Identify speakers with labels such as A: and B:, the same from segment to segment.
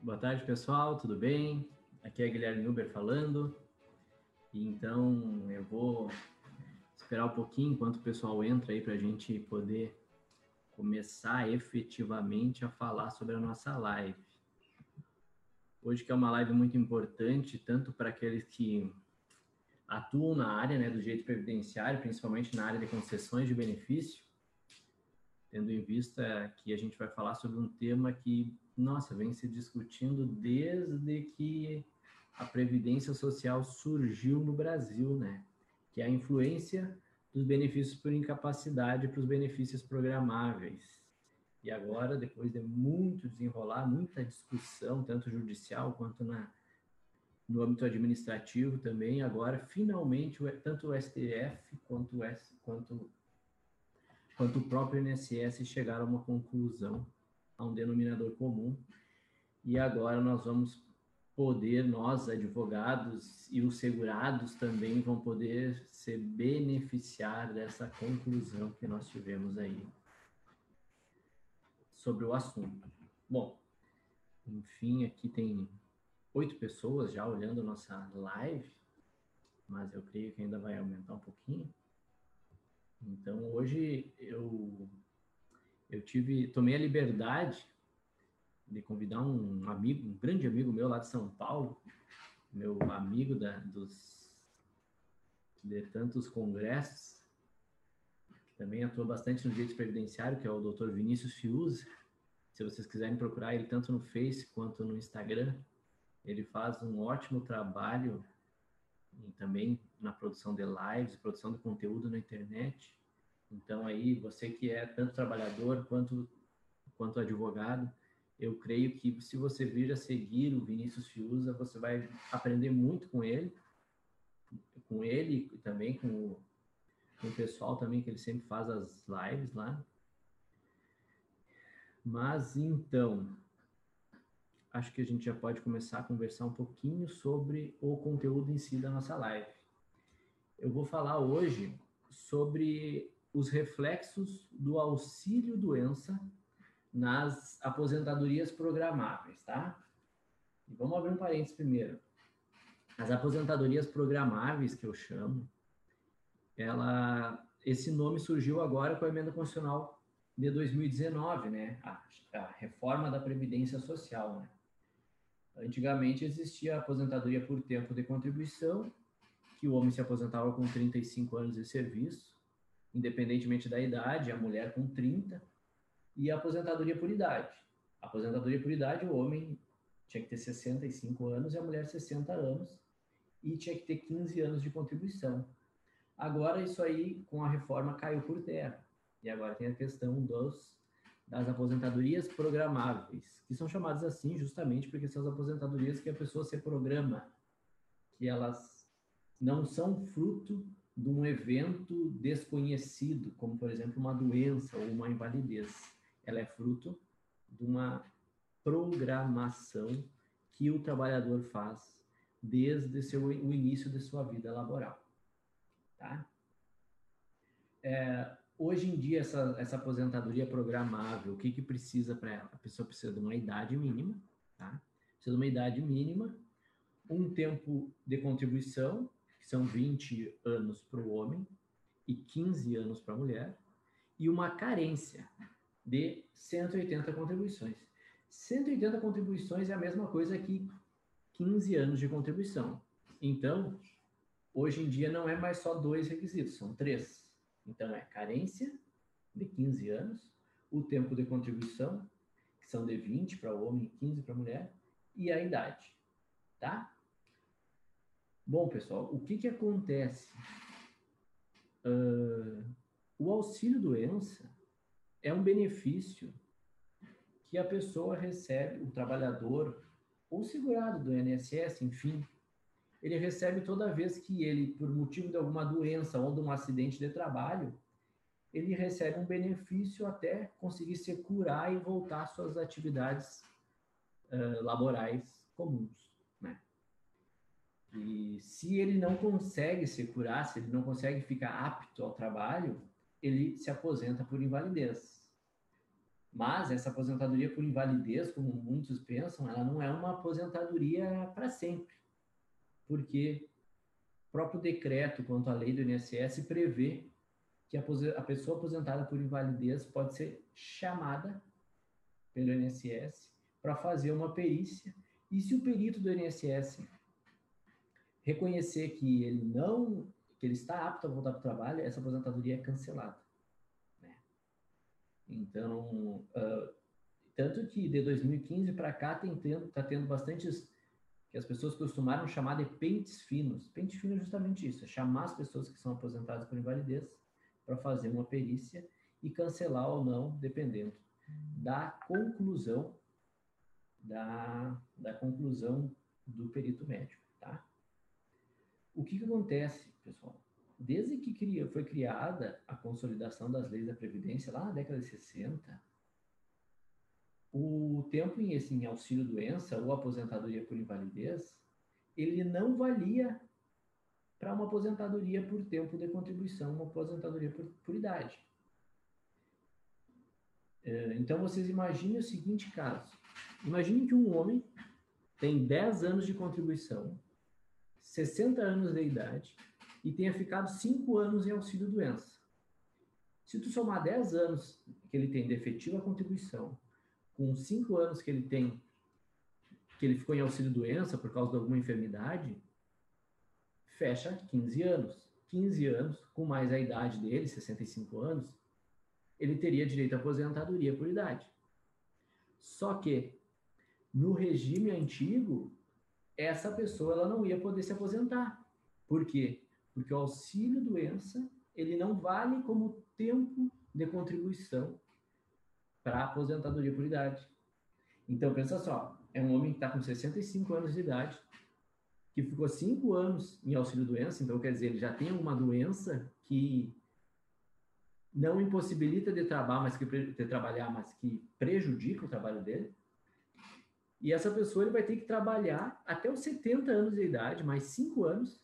A: Boa tarde, pessoal, tudo bem? Aqui é Guilherme Uber falando. Então, eu vou esperar um pouquinho enquanto o pessoal entra aí para a gente poder começar efetivamente a falar sobre a nossa live. Hoje que é uma live muito importante, tanto para aqueles que atuam na área né, do direito previdenciário, principalmente na área de concessões de benefício, tendo em vista que a gente vai falar sobre um tema que, nossa, vem se discutindo desde que a previdência social surgiu no Brasil, né? Que é a influência dos benefícios por incapacidade para os benefícios programáveis. E agora, depois de muito desenrolar, muita discussão, tanto judicial quanto na, no âmbito administrativo também, agora, finalmente, tanto o STF quanto o, S, quanto, quanto o próprio INSS chegaram a uma conclusão, a um denominador comum. E agora nós vamos poder, nós, advogados e os segurados também vão poder se beneficiar dessa conclusão que nós tivemos aí sobre o assunto. Bom, enfim, aqui tem oito pessoas já olhando nossa live, mas eu creio que ainda vai aumentar um pouquinho. Então, hoje eu eu tive, tomei a liberdade de convidar um amigo, um grande amigo meu lá de São Paulo, meu amigo da, dos de tantos congressos, que também atua bastante no direito previdenciário, que é o Dr. Vinícius Fiuza. Se vocês quiserem procurar ele tanto no Face quanto no Instagram, ele faz um ótimo trabalho também na produção de lives, produção de conteúdo na internet. Então aí, você que é tanto trabalhador quanto quanto advogado, eu creio que se você vir a seguir o Vinícius Fiuza, você vai aprender muito com ele, com ele e também com o, com o pessoal também, que ele sempre faz as lives lá. Mas então, acho que a gente já pode começar a conversar um pouquinho sobre o conteúdo em si da nossa live. Eu vou falar hoje sobre os reflexos do auxílio doença nas aposentadorias programáveis, tá? E vamos abrir um parênteses primeiro. As aposentadorias programáveis, que eu chamo, ela, esse nome surgiu agora com a emenda constitucional de 2019, né? A, a reforma da Previdência Social, né? Antigamente existia a aposentadoria por tempo de contribuição, que o homem se aposentava com 35 anos de serviço, independentemente da idade, a mulher com 30, e a aposentadoria por idade. A aposentadoria por idade, o homem tinha que ter 65 anos e a mulher 60 anos, e tinha que ter 15 anos de contribuição. Agora, isso aí, com a reforma, caiu por terra. E agora tem a questão dos, das aposentadorias programáveis, que são chamadas assim justamente porque são as aposentadorias que a pessoa se programa, que elas não são fruto de um evento desconhecido, como, por exemplo, uma doença ou uma invalidez ela é fruto de uma programação que o trabalhador faz desde seu, o início de sua vida laboral. Tá? É, hoje em dia, essa, essa aposentadoria programável, o que, que precisa para ela? A pessoa precisa de uma idade mínima, tá? precisa de uma idade mínima, um tempo de contribuição, são 20 anos para o homem e 15 anos para a mulher, e uma carência, de 180 contribuições. 180 contribuições é a mesma coisa que 15 anos de contribuição. Então, hoje em dia não é mais só dois requisitos, são três. Então, é carência de 15 anos, o tempo de contribuição, que são de 20 para o homem e 15 para a mulher, e a idade, tá? Bom, pessoal, o que que acontece? Uh, o auxílio doença é um benefício que a pessoa recebe, o trabalhador ou segurado do INSS, enfim, ele recebe toda vez que ele, por motivo de alguma doença ou de um acidente de trabalho, ele recebe um benefício até conseguir se curar e voltar às suas atividades uh, laborais comuns? E se ele não consegue se curar, se ele não consegue ficar apto ao trabalho, ele se aposenta por invalidez. Mas essa aposentadoria por invalidez, como muitos pensam, ela não é uma aposentadoria para sempre. Porque o próprio decreto quanto à lei do INSS prevê que a pessoa aposentada por invalidez pode ser chamada pelo INSS para fazer uma perícia. E se o perito do INSS reconhecer que ele não, que ele está apto a voltar para o trabalho, essa aposentadoria é cancelada. Né? Então, uh, tanto que de 2015 para cá tem tendo, está tendo bastantes que as pessoas costumaram chamar de pentes finos. Pente fino é justamente isso, é chamar as pessoas que são aposentadas por invalidez para fazer uma perícia e cancelar ou não, dependendo da conclusão da, da conclusão do perito médico, tá? O que, que acontece, pessoal? Desde que cria, foi criada a consolidação das leis da Previdência, lá na década de 60, o tempo em, assim, auxílio-doença ou aposentadoria por invalidez, ele não valia para uma aposentadoria por tempo de contribuição, uma aposentadoria por, por idade. É, então, vocês imaginem o seguinte caso. Imagine que um homem tem 10 anos de contribuição 60 anos de idade e tenha ficado 5 anos em auxílio-doença. Se tu somar 10 anos que ele tem de efetiva contribuição, com 5 anos que ele tem, que ele ficou em auxílio-doença por causa de alguma enfermidade, fecha 15 anos. 15 anos, com mais a idade dele, 65 anos, ele teria direito à aposentadoria por idade. Só que, no regime antigo, essa pessoa ela não ia poder se aposentar. Por quê? Porque o auxílio doença ele não vale como tempo de contribuição para a aposentadoria por idade. Então pensa só, é um homem que está com 65 anos de idade, que ficou 5 anos em auxílio doença, então quer dizer, ele já tem uma doença que não impossibilita de trabalhar, mas que de trabalhar, mas que prejudica o trabalho dele. E essa pessoa ele vai ter que trabalhar até os 70 anos de idade, mais 5 anos,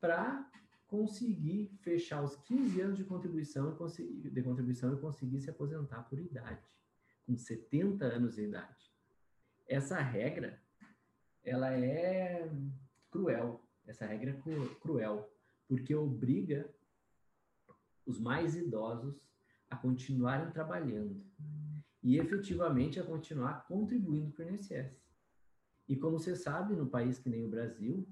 A: para conseguir fechar os 15 anos de contribuição, de contribuição e conseguir se aposentar por idade, com 70 anos de idade. Essa regra, ela é cruel. Essa regra é cruel, porque obriga os mais idosos a continuarem trabalhando e efetivamente a continuar contribuindo para o INSS. E como você sabe, no país que nem o Brasil,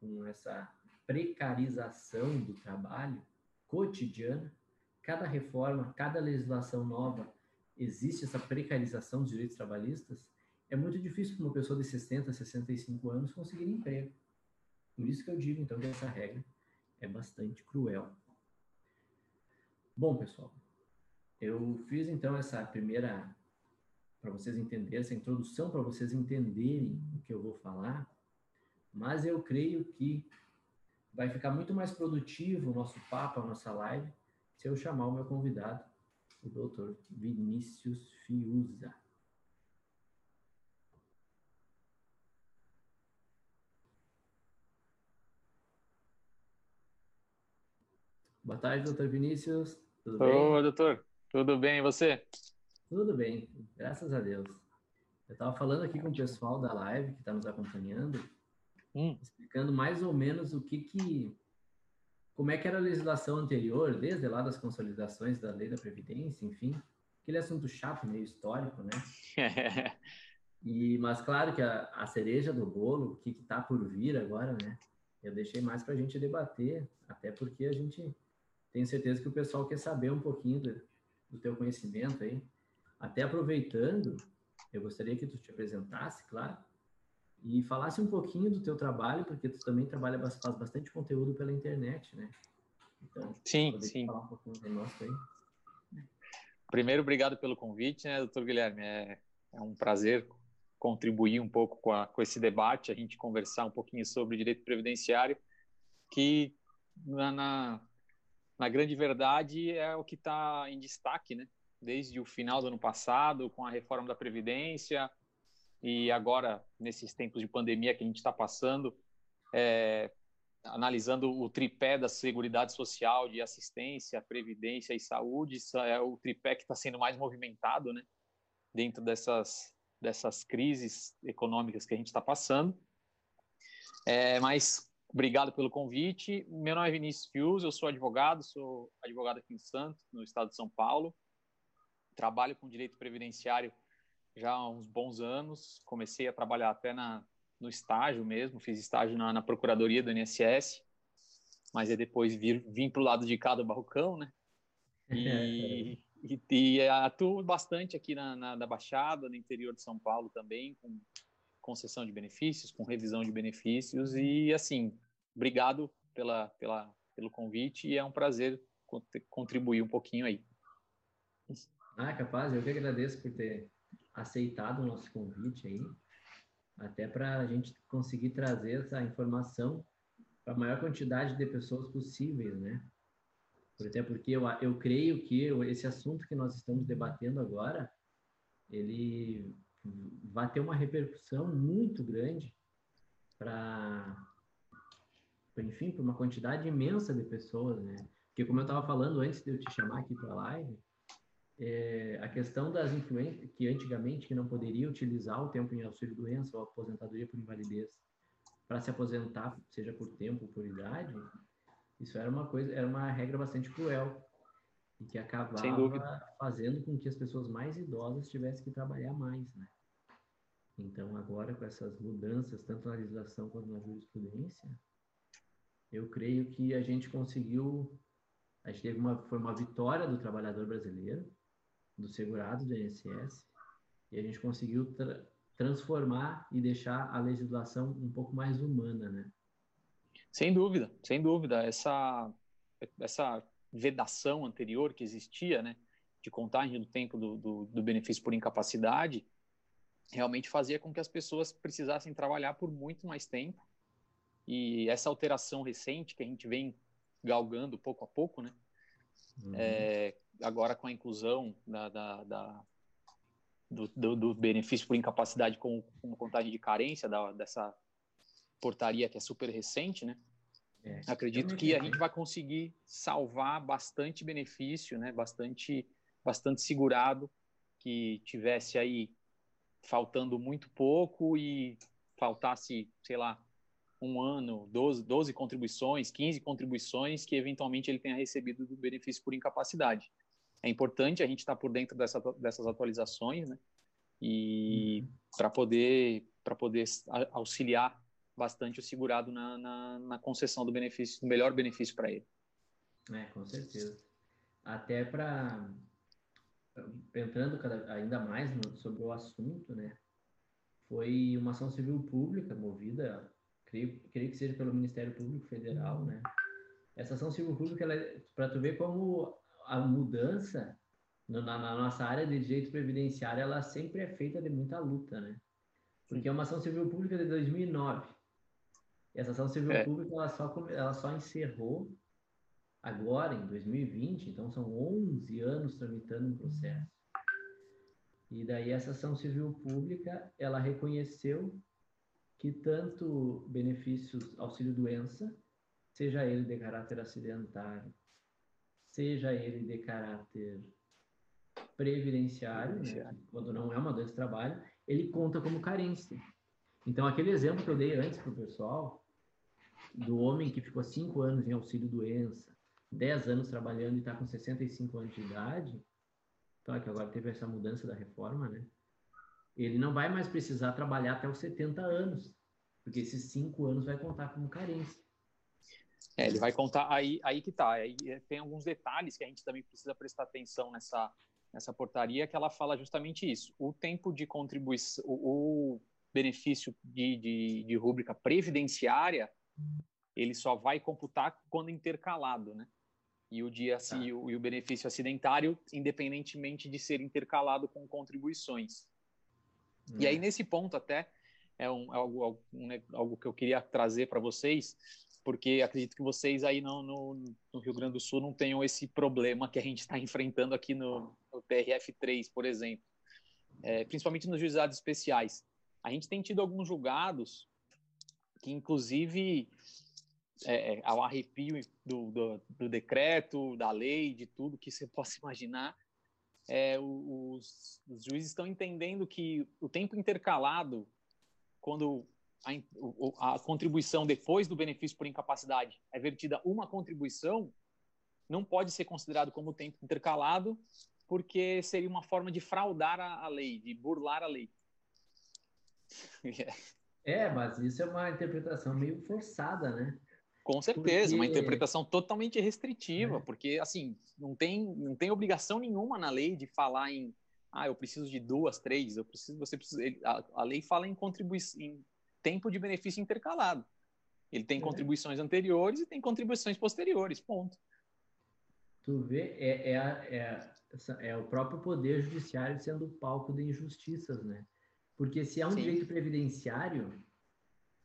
A: com essa precarização do trabalho cotidiana, cada reforma, cada legislação nova, existe essa precarização dos direitos trabalhistas, é muito difícil para uma pessoa de 60, 65 anos conseguir emprego. Por isso que eu digo, então, que essa regra é bastante cruel. Bom, pessoal, eu fiz então essa primeira, para vocês entenderem, essa introdução para vocês entenderem o que eu vou falar, mas eu creio que vai ficar muito mais produtivo o nosso papo, a nossa live, se eu chamar o meu convidado, o doutor Vinícius Fiuza. Boa tarde, doutor Vinícius.
B: Tudo bem? Ô, doutor. Tudo bem, e você?
A: Tudo bem, graças a Deus. Eu estava falando aqui com o pessoal da live que está nos acompanhando, hum. explicando mais ou menos o que que, como é que era a legislação anterior, desde lá das consolidações da lei da previdência, enfim, aquele assunto chato, meio histórico, né? e mas claro que a, a cereja do bolo, o que está por vir agora, né? Eu deixei mais para a gente debater, até porque a gente tem certeza que o pessoal quer saber um pouquinho do, do teu conhecimento aí. Até aproveitando, eu gostaria que tu te apresentasse, claro, e falasse um pouquinho do teu trabalho, porque tu também trabalha, faz bastante conteúdo pela internet, né?
B: Então, sim, sim. falar um pouquinho do nosso aí. Primeiro, obrigado pelo convite, né, doutor Guilherme? É, é um prazer contribuir um pouco com, a, com esse debate, a gente conversar um pouquinho sobre direito previdenciário, que na, na na grande verdade, é o que está em destaque, né? Desde o final do ano passado, com a reforma da Previdência, e agora, nesses tempos de pandemia que a gente está passando, é, analisando o tripé da Seguridade Social, de assistência, previdência e saúde, é o tripé que está sendo mais movimentado, né? Dentro dessas, dessas crises econômicas que a gente está passando. É, mas obrigado pelo convite. Meu nome é Vinícius Fius, eu sou advogado, sou advogado aqui em Santos, no estado de São Paulo. Trabalho com direito previdenciário já há uns bons anos. Comecei a trabalhar até na, no estágio mesmo, fiz estágio na, na Procuradoria do INSS, mas aí depois vir, vim para o lado de cá do Barrocão, né? E, e, e, atuo bastante aqui na, na, na Baixada, no interior de São Paulo também, com concessão de benefícios, com revisão de benefícios e assim, obrigado pela, pela, pelo convite e é um prazer contribuir um pouquinho aí.
A: Ah, capaz, eu que agradeço por ter aceitado o nosso convite aí até para a gente conseguir trazer essa informação para a maior quantidade de pessoas possíveis, né? Até porque eu, eu creio que esse assunto que nós estamos debatendo agora, ele vai ter uma repercussão muito grande para, enfim, para uma quantidade imensa de pessoas, né? Porque como eu estava falando antes de eu te chamar aqui para a live, é, a questão das influências, que antigamente que não poderia utilizar o tempo em auxílio-doença ou aposentadoria por invalidez para se aposentar, seja por tempo ou por idade, isso era uma coisa, era uma regra bastante cruel e que acabava fazendo com que as pessoas mais idosas tivessem que trabalhar mais, né? Então, agora com essas mudanças, tanto na legislação quanto na jurisprudência, eu creio que a gente conseguiu, a gente teve uma, foi uma vitória do trabalhador brasileiro, do segurado do INSS e a gente conseguiu tra transformar e deixar a legislação um pouco mais humana, né?
B: Sem dúvida, sem dúvida. Essa, essa vedação anterior que existia, né, de contagem do tempo do, do, do benefício por incapacidade, realmente fazia com que as pessoas precisassem trabalhar por muito mais tempo. E essa alteração recente que a gente vem galgando pouco a pouco, né, uhum. é, agora com a inclusão da, da, da do, do, do, benefício por incapacidade com, com contagem de carência da, dessa portaria que é super recente, né? É, Acredito que a gente vai conseguir salvar bastante benefício, né? Bastante, bastante segurado que tivesse aí faltando muito pouco e faltasse, sei lá, um ano, 12, 12 contribuições, 15 contribuições que eventualmente ele tenha recebido do benefício por incapacidade é importante a gente estar tá por dentro dessa, dessas atualizações, né? E uhum. para poder para poder auxiliar bastante o segurado na, na, na concessão do benefício, do melhor benefício para ele.
A: É, com certeza. Até para entrando cada, ainda mais no, sobre o assunto, né? Foi uma ação civil pública movida, creio, creio que seja pelo Ministério Público Federal, né? Essa ação civil pública, é para tu ver como a mudança na, na, nossa área de direito previdenciário, ela sempre é feita de muita luta, né? Porque é uma ação civil pública de 2009. E essa ação civil é. pública, ela só, ela só encerrou agora, em 2020, então são 11 anos tramitando um processo. E daí essa ação civil pública, ela reconheceu que tanto benefícios auxílio-doença, seja ele de caráter acidentário, seja ele de caráter previdenciário, né, quando não é uma doença de trabalho, ele conta como carência. Então, aquele exemplo que eu dei antes para o pessoal, do homem que ficou cinco anos em auxílio-doença, 10 anos trabalhando e está com 65 anos de idade, claro que agora teve essa mudança da reforma, né? Ele não vai mais precisar trabalhar até os 70 anos, porque esses cinco anos vai contar como carência.
B: É, ele vai contar aí, aí que tá. Aí é, tem alguns detalhes que a gente também precisa prestar atenção nessa, nessa portaria, que ela fala justamente isso. O tempo de contribuição, o benefício de, de, de rúbrica previdenciária, ele só vai computar quando intercalado, né? E o dia tá. e, o, e o benefício acidentário, independentemente de ser intercalado com contribuições. Hum. E aí, hum. nesse ponto, até, é um, algo, um, algo que eu queria trazer para vocês, porque acredito que vocês aí no, no, no, Rio Grande do Sul não tenham esse problema que a gente está enfrentando aqui no, no PRF3, por exemplo, é, principalmente nos juizados especiais. A gente tem tido alguns julgados que, inclusive, é, é, ao arrepio do, do, do, decreto, da lei, de tudo que você possa imaginar, é, os, os, juízes estão entendendo que o tempo intercalado, quando a, a, contribuição depois do benefício por incapacidade é vertida uma contribuição, não pode ser considerado como tempo intercalado, porque seria uma forma de fraudar a, a lei, de burlar a lei.
A: é, mas isso é uma interpretação meio forçada, né?
B: Com certeza, porque... uma interpretação totalmente restritiva, é. porque assim não tem não tem obrigação nenhuma na lei de falar em ah eu preciso de duas, três, eu preciso você precisa a, a lei fala em contribuição em tempo de benefício intercalado. Ele tem é. contribuições anteriores e tem contribuições posteriores, ponto.
A: Tu vê, é, é, é, é o próprio poder judiciário sendo o palco de injustiças, né? Porque se é um Sim. direito previdenciário,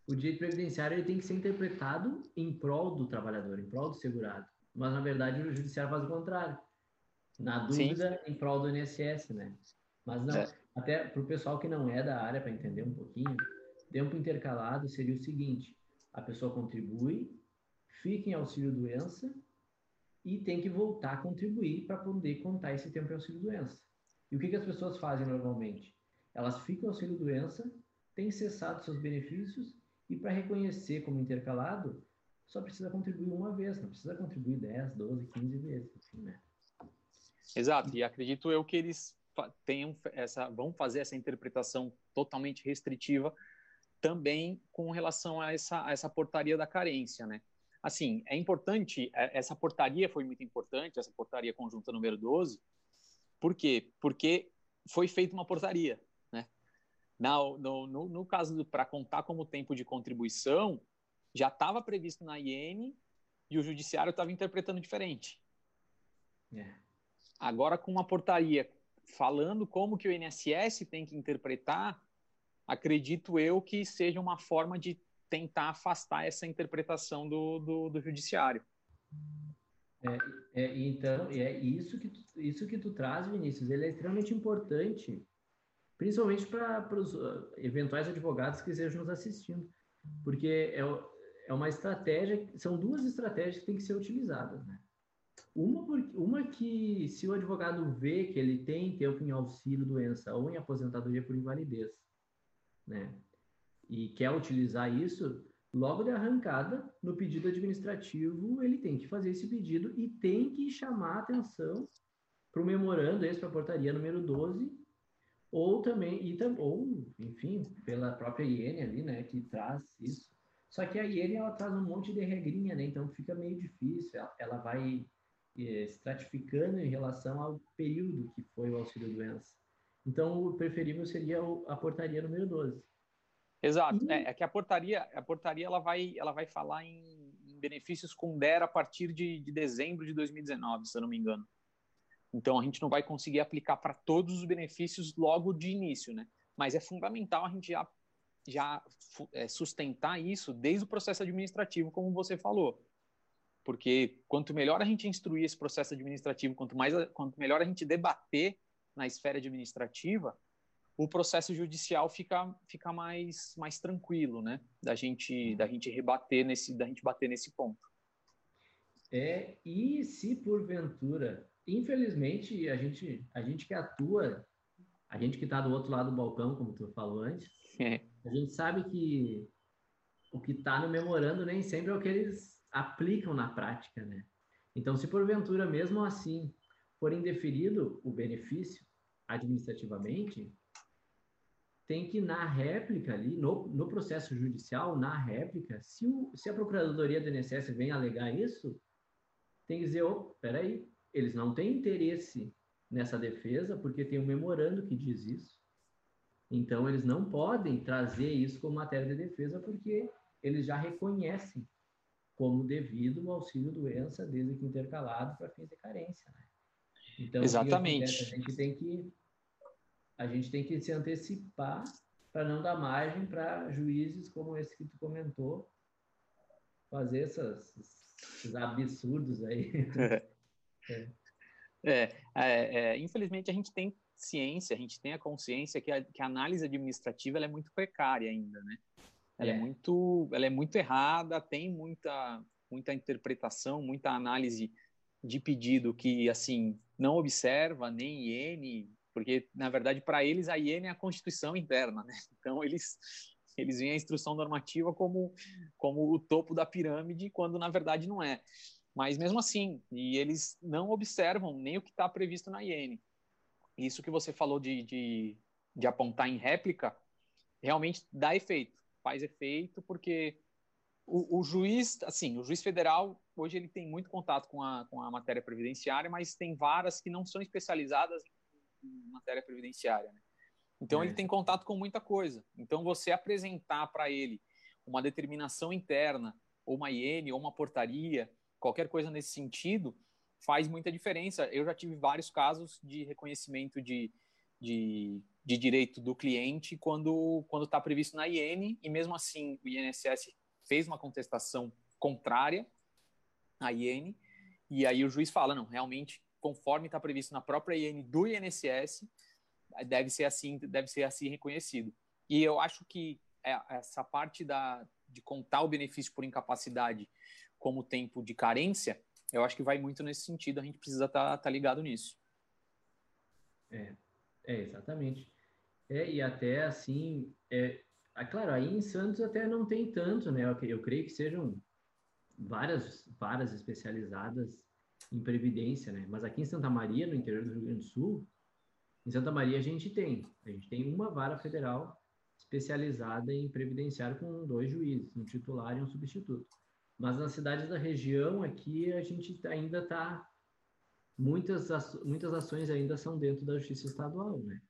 A: o direito previdenciário ele tem que ser interpretado em prol do trabalhador, em prol do segurado. Mas, na verdade, o judiciário faz o contrário. Na dúvida, Sim. em prol do INSS, né? Mas não, é. até para o pessoal que não é da área, para entender um pouquinho, tempo intercalado seria o seguinte: a pessoa contribui, fica em auxílio-doença e tem que voltar a contribuir para poder contar esse tempo em auxílio-doença. E o que, que as pessoas fazem normalmente? Elas ficam em auxílio-doença, têm cessado seus benefícios e para reconhecer como intercalado, só precisa contribuir uma vez, não precisa contribuir 10, 12, 15 vezes, enfim, né?
B: Exato, e acredito eu que eles tenham essa, vão fazer essa interpretação totalmente restritiva também com relação a essa, a essa portaria da carência, né? Assim, é importante, é, essa portaria foi muito importante, essa portaria conjunta número 12, por quê? Porque foi feita uma portaria, no, no, no, no caso para contar como tempo de contribuição, já estava previsto na IN e o judiciário estava interpretando diferente. É. Agora, com uma portaria falando como que o INSS tem que interpretar, acredito eu que seja uma forma de tentar afastar essa interpretação do, do, do judiciário.
A: É, é, então, é isso que, tu, isso que tu traz, Vinícius, ele é extremamente importante principalmente para os uh, eventuais advogados que estejam nos assistindo, porque é, é uma estratégia, são duas estratégias que têm que ser utilizadas, né? Uma, uma que, se o advogado vê que ele tem tempo em auxílio doença ou em aposentadoria por invalidez, né? E quer utilizar isso, logo de arrancada, no pedido administrativo, ele tem que fazer esse pedido e tem que chamar atenção para o memorando, esse para a portaria número 12, ou também, e, ou, enfim, pela própria IN ali, né, que traz isso. Só que a IN, ela traz um monte de regrinha, né, então fica meio difícil, ela, ela vai é, estratificando em relação ao período que foi o auxílio-doença. Então, o preferível seria a portaria número 12.
B: Exato, e... é, é, que a portaria, a portaria ela vai, ela vai falar em, em benefícios com DER a partir de, de dezembro de 2019, se eu não me engano. Então, a gente não vai conseguir aplicar para todos os benefícios logo de início, né? Mas é fundamental a gente já, já é, sustentar isso desde o processo administrativo, como você falou. Porque quanto melhor a gente instruir esse processo administrativo, quanto, mais, quanto melhor a gente debater na esfera administrativa, o processo judicial fica, fica mais, mais tranquilo, né? Da gente, da gente rebater nesse, da gente bater nesse ponto.
A: É, e se porventura infelizmente, a gente, a gente que atua, a gente que está do outro lado do balcão, como tu falou antes, é. a gente sabe que o que está no memorando nem sempre é o que eles aplicam na prática, né? Então, se porventura, mesmo assim, for indeferido o benefício administrativamente, tem que, na réplica ali, no, no processo judicial, na réplica, se, o, se a Procuradoria do INSS vem alegar isso, tem que dizer, oh, peraí, eles não têm interesse nessa defesa porque tem um memorando que diz isso. Então, eles não podem trazer isso como matéria de defesa porque eles já reconhecem como devido o auxílio-doença, desde que intercalado para fins de carência. Né?
B: Então, Exatamente.
A: A gente tem que a gente tem que se antecipar para não dar margem para juízes como esse que tu comentou fazer essas, esses absurdos aí.
B: É. É, é, infelizmente a gente tem ciência, a gente tem a consciência que a, que a análise administrativa é muito precária ainda, né? Ela é. é muito, ela é muito errada, tem muita, muita interpretação, muita análise de pedido que assim não observa nem IN, porque na verdade para eles a IN é a constituição interna, né? Então eles eles veem a instrução normativa como como o topo da pirâmide, quando na verdade não é. Mas mesmo assim, e eles não observam nem o que está previsto na IN. Isso que você falou de, de, de apontar em réplica realmente dá efeito, faz efeito, porque o, o, juiz, assim, o juiz federal, hoje ele tem muito contato com a, com a matéria previdenciária, mas tem varas que não são especializadas em matéria previdenciária, né? Então é. ele tem contato com muita coisa. Então você apresentar para ele uma determinação interna, ou uma IN, ou uma portaria, qualquer coisa nesse sentido, faz muita diferença. Eu já tive vários casos de reconhecimento de, de, de direito do cliente quando está previsto na IN e mesmo assim o INSS fez uma contestação contrária à IN e aí o juiz fala não realmente conforme está previsto na própria IN do INSS deve ser assim deve ser assim reconhecido e eu acho que é, essa parte da de contar o benefício por incapacidade como tempo de carência eu acho que vai muito nesse sentido, a gente precisa estar tá, tá ligado nisso.
A: É, é, exatamente. É, e até assim, é, é, claro, aí em Santos até não tem tanto, né? Eu, eu creio que sejam várias, várias especializadas em previdência, né? Mas aqui em Santa Maria, no interior do Rio Grande do Sul, em Santa Maria a gente tem, a gente tem uma vara federal especializada em previdenciário com dois juízes, um titular e um substituto. Mas nas cidades da região aqui a gente ainda está muitas muitas ações ainda são dentro da justiça estadual, né?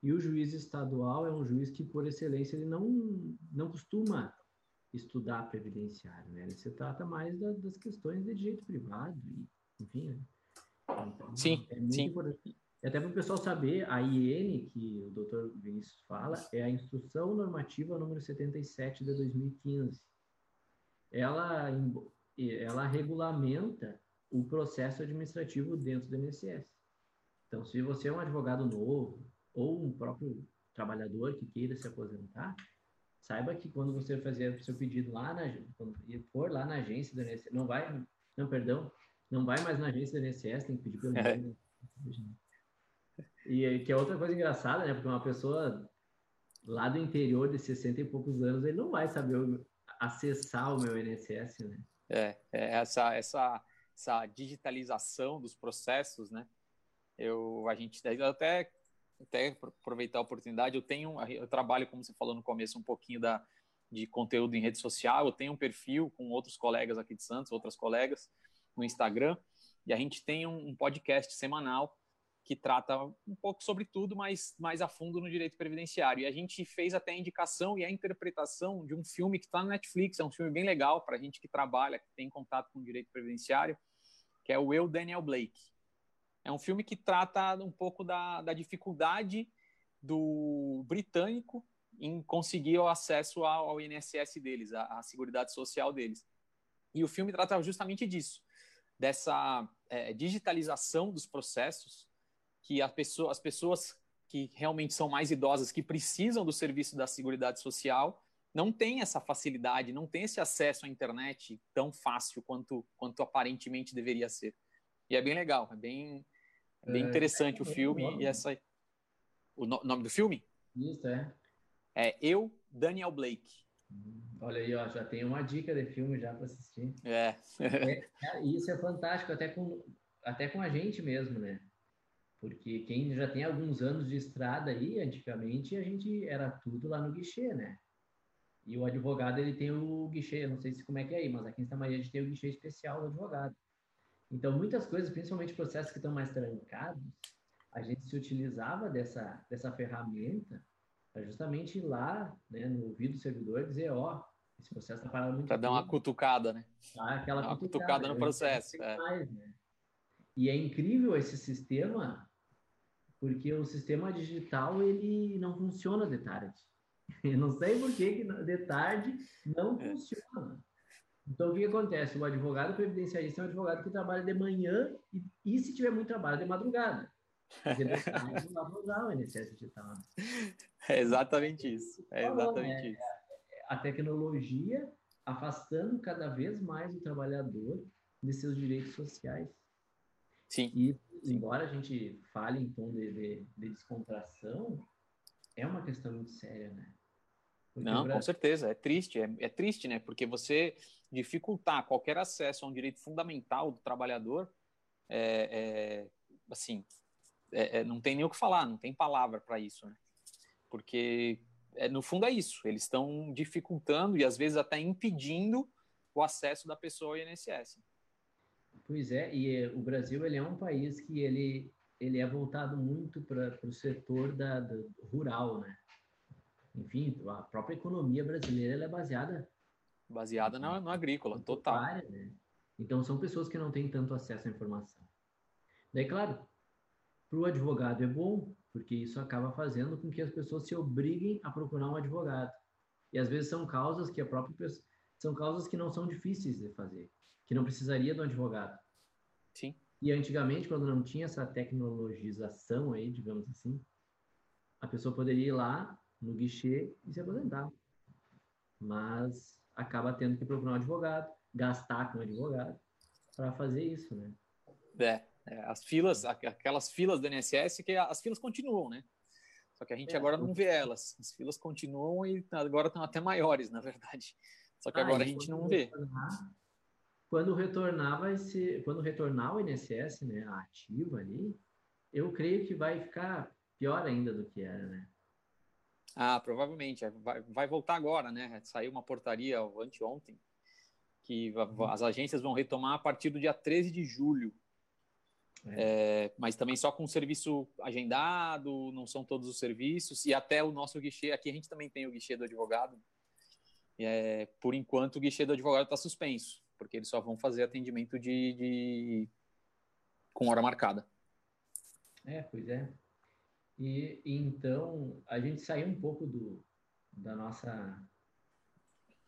A: E o juiz estadual é um juiz que por excelência ele não não costuma estudar previdenciário, né? Ele se trata mais da, das questões de direito privado e enfim, né?
B: Então, sim, é sim. Importante.
A: Até para o pessoal saber, a IN, que o doutor Vinícius fala, é a Instrução Normativa número 77 de 2015 ela, ela regulamenta o processo administrativo dentro do INSS. Então, se você é um advogado novo ou um próprio trabalhador que queira se aposentar, saiba que quando você fazer o seu pedido lá na quando for lá na agência do INSS, não vai, não, perdão, não vai mais na agência do INSS, tem que pedir pelo é. E que é outra coisa engraçada, né? Porque uma pessoa lá do interior de 60 e poucos anos, ele não vai saber acessar o meu INSS, né?
B: É, é essa, essa, essa digitalização dos processos, né? Eu, a gente até, até aproveitar a oportunidade, eu tenho, eu trabalho, como você falou no começo, um pouquinho da, de conteúdo em rede social, eu tenho um perfil com outros colegas aqui de Santos, outras colegas no Instagram, e a gente tem um, um podcast semanal que trata um pouco sobre tudo, mas mais a fundo no direito previdenciário. E a gente fez até a indicação e a interpretação de um filme que está na Netflix, é um filme bem legal para a gente que trabalha, que tem contato com o direito previdenciário, que é o Eu, Daniel Blake. É um filme que trata um pouco da, da dificuldade do britânico em conseguir o acesso ao, ao INSS deles, à, à Seguridade Social deles. E o filme trata justamente disso, dessa é, digitalização dos processos que pessoa, as pessoas que realmente são mais idosas, que precisam do serviço da Seguridade Social, não têm essa facilidade, não têm esse acesso à internet tão fácil quanto, quanto aparentemente deveria ser. E é bem legal, é bem, é bem é, interessante é, o filme e essa... O no, nome do filme?
A: Isso, é.
B: É Eu, Daniel Blake.
A: Hum, olha aí, ó, já tem uma dica de filme já para assistir.
B: É.
A: é. Isso é fantástico, até com, até com a gente mesmo, né? Porque quem já tem alguns anos de estrada aí, antigamente a gente era tudo lá no guichê, né? E o advogado ele tem o guichê, não sei se como é que é aí, mas aqui em Santa Maria a gente tem o guichê especial do advogado. Então muitas coisas, principalmente processos que estão mais trancados, a gente se utilizava dessa dessa ferramenta para justamente ir lá, né, no ouvido do servidor dizer, ó, oh, esse processo está parado muito
B: Para dar uma cutucada, né?
A: Ah, aquela
B: uma cutucada, cutucada no processo. É.
A: Mais, né? E é incrível esse sistema porque o sistema digital ele não funciona de tarde. Eu não sei por que, que de tarde não é. funciona. Então, o que, que, acontece? O advogado previdenciarista é um advogado que trabalha de manhã e, e se tiver muito trabalho, de madrugada. Porque de tarde não dá para usar o INSS digital.
B: É exatamente isso. É exatamente
A: é,
B: isso.
A: a tecnologia afastando cada vez mais o trabalhador de seus direitos sociais.
B: Sim.
A: E, embora a gente fale em tom de, de, de descontração, é uma questão muito séria, né?
B: Porque Não, Brasil... com certeza, é triste, é, é, triste, né? Porque você dificultar qualquer acesso a um direito fundamental do trabalhador, é, é assim, é, é, não tem nem o que falar, não tem palavra para isso, né? Porque é, no fundo é isso, eles estão dificultando e às vezes até impedindo o acesso da pessoa ao INSS.
A: Pois é, e o Brasil ele é um país que ele ele é voltado muito para o setor da, da, rural, né? Enfim, a própria economia brasileira é baseada
B: baseada no, no agrícola, total. Área, né?
A: Então são pessoas que não têm tanto acesso à informação. Daí, claro, para o advogado é bom, porque isso acaba fazendo com que as pessoas se obriguem a procurar um advogado. E às vezes são causas que a própria pessoa, são causas que não são difíceis de fazer, que não precisaria do advogado.
B: Sim.
A: E antigamente, quando não tinha essa tecnologização aí, digamos assim, a pessoa poderia ir lá no guichê e se aposentar. Mas acaba tendo que procurar um advogado, gastar com um advogado para fazer isso, né?
B: É, é, as filas, aquelas filas do INSS, que as filas continuam, né? Só que a gente é, agora não vê elas. As filas continuam e agora estão até maiores, na verdade. Só que ah, agora a gente não vê
A: quando retornar vai ser, quando retornar o INSS, né, a ativa ali, eu creio que vai ficar pior ainda do que era, né?
B: Ah, provavelmente. Vai, vai voltar agora, né? Saiu uma portaria anteontem que uhum. as agências vão retomar a partir do dia 13 de julho. É. É, mas também só com serviço agendado, não são todos os serviços, e até o nosso guichê, aqui a gente também tem o guichê do advogado. É, por enquanto, o guichê do advogado está suspenso porque eles só vão fazer atendimento de, de... com hora marcada.
A: É, pois é. E, e, então a gente saiu um pouco do da nossa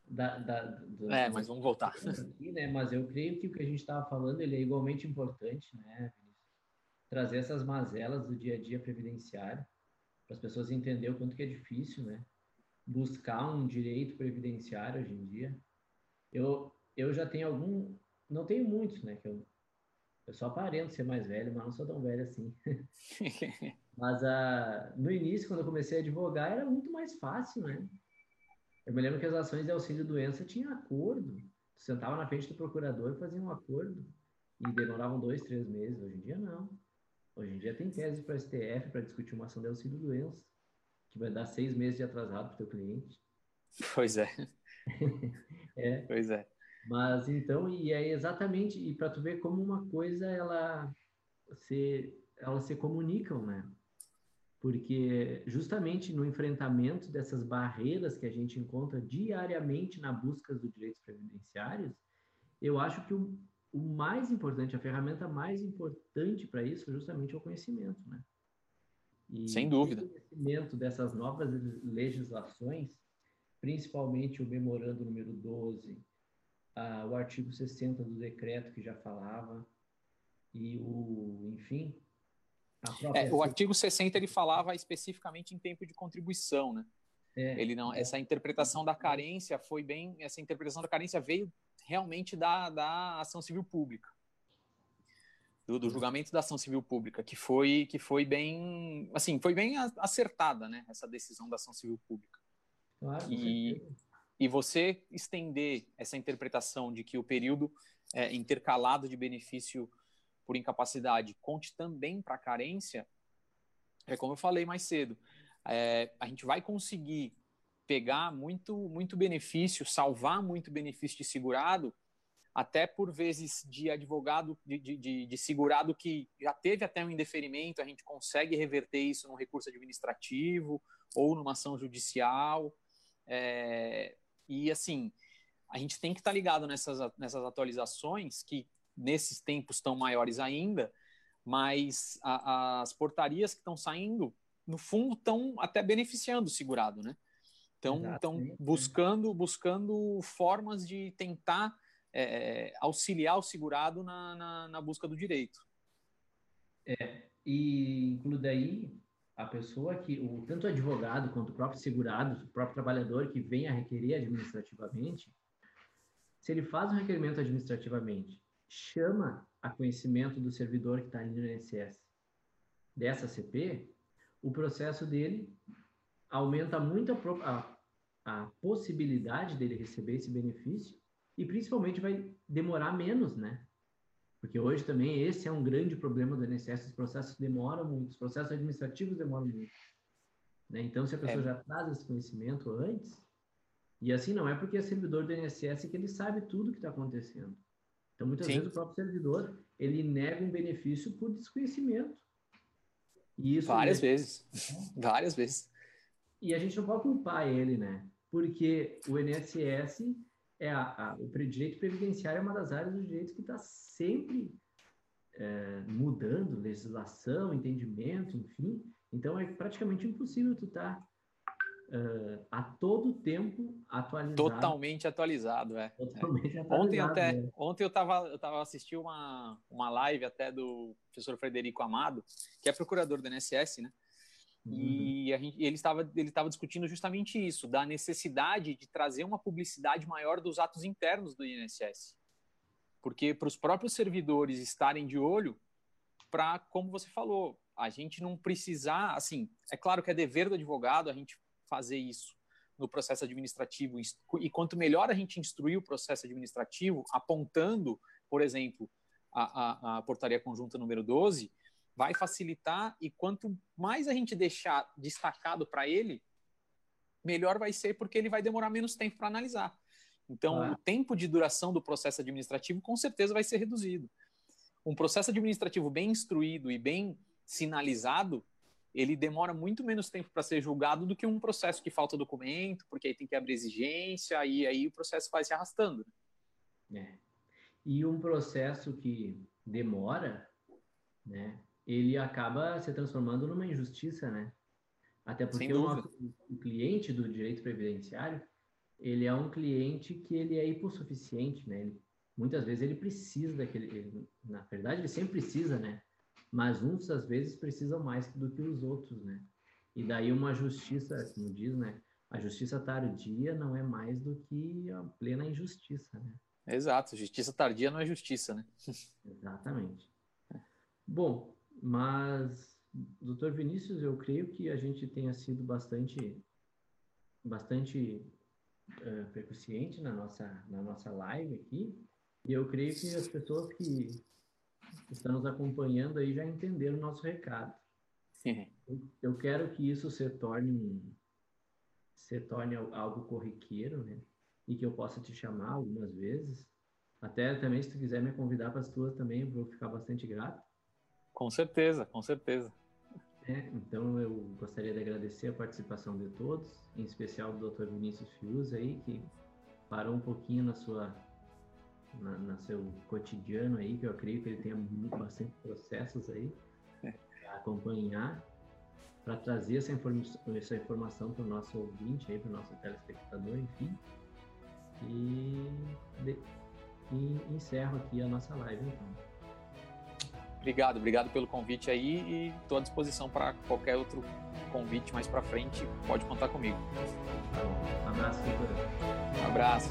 A: da, da do,
B: é, mas vamos voltar.
A: Aqui, né? Mas eu creio que o que a gente estava falando ele é igualmente importante, né? Trazer essas mazelas do dia a dia previdenciário para as pessoas entenderem o quanto que é difícil, né? Buscar um direito previdenciário hoje em dia. Eu, eu já tenho algum, não tenho muitos, né? Que eu, eu só aparento ser mais velho, mas não sou tão velho assim. mas uh, no início, quando eu comecei a advogar, era muito mais fácil, né? Eu me lembro que as ações de auxílio-doença tinham acordo. Tu sentava na frente do procurador e fazia um acordo. E demoravam dois, três meses. Hoje em dia, não. Hoje em dia tem tese para STF para discutir uma ação de auxílio-doença, que vai dar seis meses de atrasado para o teu cliente.
B: Pois é.
A: é.
B: Pois é.
A: Mas então, e é exatamente, e para tu ver como uma coisa ela se, elas se comunicam, né? Porque justamente no enfrentamento dessas barreiras que a gente encontra diariamente na busca dos direitos previdenciários, eu acho que o, o mais importante, a ferramenta mais importante para isso justamente é o conhecimento, né?
B: E Sem dúvida.
A: O conhecimento dessas novas legislações, principalmente o memorando número 12, ah, o artigo 60 do decreto que já falava, e o, enfim.
B: É, o artigo 60 ele falava especificamente em tempo de contribuição, né? É, ele não, é. essa interpretação da carência foi bem, essa interpretação da carência veio realmente da, da ação civil pública, do, do julgamento da ação civil pública, que foi que foi bem, assim, foi bem acertada, né? Essa decisão da ação civil pública.
A: Claro, e,
B: e você estender essa interpretação de que o período é, intercalado de benefício por incapacidade conte também para carência, é como eu falei mais cedo, é, a gente vai conseguir pegar muito, muito benefício, salvar muito benefício de segurado, até por vezes de advogado, de, de, de, segurado que já teve até um indeferimento, a gente consegue reverter isso num recurso administrativo ou numa ação judicial. É, e assim, a gente tem que estar tá ligado nessas, nessas atualizações, que nesses tempos estão maiores ainda, mas a, as portarias que estão saindo, no fundo, estão até beneficiando o segurado, né? Então, estão buscando, buscando formas de tentar é, auxiliar o segurado na, na, na, busca do direito.
A: É, e incluindo daí, a pessoa que, o, tanto o advogado quanto o próprio segurado, o próprio trabalhador que vem a requerer administrativamente, se ele faz um requerimento administrativamente, chama a conhecimento do servidor que está ali no INSS dessa CP, o processo dele aumenta muito a, a, a possibilidade dele receber esse benefício e principalmente vai demorar menos, né? Porque hoje também esse é um grande problema do INSS, os processos demoram muito, os processos administrativos demoram muito. Né? Então, se a pessoa é. já traz esse conhecimento antes, e assim não é porque é servidor do INSS que ele sabe tudo o que está acontecendo. Então, muitas Sim. vezes o próprio servidor, ele nega um benefício por desconhecimento.
B: E isso Várias vezes. Várias vezes.
A: E a gente não pode culpar ele, né? Porque o INSS é a, a, o direito previdenciário é uma das áreas do direito que está sempre é, mudando legislação, entendimento, enfim. Então é praticamente impossível tu estar tá, uh, a todo tempo atualizado.
B: Totalmente atualizado, é. Totalmente é. atualizado. Ontem até, é. ontem eu estava eu tava assistindo uma, uma live até do professor Frederico Amado, que é procurador do INSS, né? E uhum. gente, ele estava ele estava discutindo justamente isso, da necessidade de trazer uma publicidade maior dos atos internos do INSS. Porque para os próprios servidores estarem de olho, para, como você falou, a gente não precisar, assim, é claro que é dever do advogado a gente fazer isso no processo administrativo, e quanto melhor a gente instruir o processo administrativo, apontando, por exemplo, a, a, a portaria conjunta número 12, vai facilitar e quanto mais a gente deixar destacado para ele, melhor vai ser porque ele vai demorar menos tempo para analisar. Então, ah. o tempo de duração do processo administrativo com certeza vai ser reduzido. Um processo administrativo bem instruído e bem sinalizado, ele demora muito menos tempo para ser julgado do que um processo que falta documento, porque aí tem que abrir exigência e aí o processo vai se arrastando.
A: É. E um processo que demora, né, ele acaba se transformando numa injustiça, né? Até porque o, o, cliente do direito previdenciário, ele é um cliente que ele é hipossuficiente, né? Ele, muitas vezes ele precisa daquele, ele, na verdade ele sempre precisa, né? Mas uns às vezes precisam mais do que os outros, né? E daí uma justiça, como diz, né? A justiça tardia não é mais do que a plena injustiça, né?
B: Exato, justiça tardia não é justiça, né?
A: Exatamente. Bom, mas, doutor Vinícius, eu creio que a gente tenha sido bastante, bastante uh, percussiente na nossa, na nossa live aqui. E eu creio que as pessoas que estão nos acompanhando aí já entenderam o nosso recado. Sim. Eu quero que isso se torne se torne algo corriqueiro, né? E que eu possa te chamar algumas vezes. Até também, se tu quiser me convidar para as tuas também, eu vou ficar bastante grato.
B: Com certeza, com certeza.
A: É, então eu gostaria de agradecer a participação de todos, em especial do Dr. Vinícius Fius aí, que parou um pouquinho na sua na, na, seu cotidiano aí, que eu creio que ele tenha bastante processos aí é. para acompanhar, para trazer essa, essa informação para o nosso ouvinte aí, para o nosso telespectador, enfim. E, de, e encerro aqui a nossa live então.
B: Obrigado, obrigado pelo convite aí e estou à disposição para qualquer outro convite mais para frente. Pode contar comigo.
A: Um abraço, doutora.
B: Um abraço.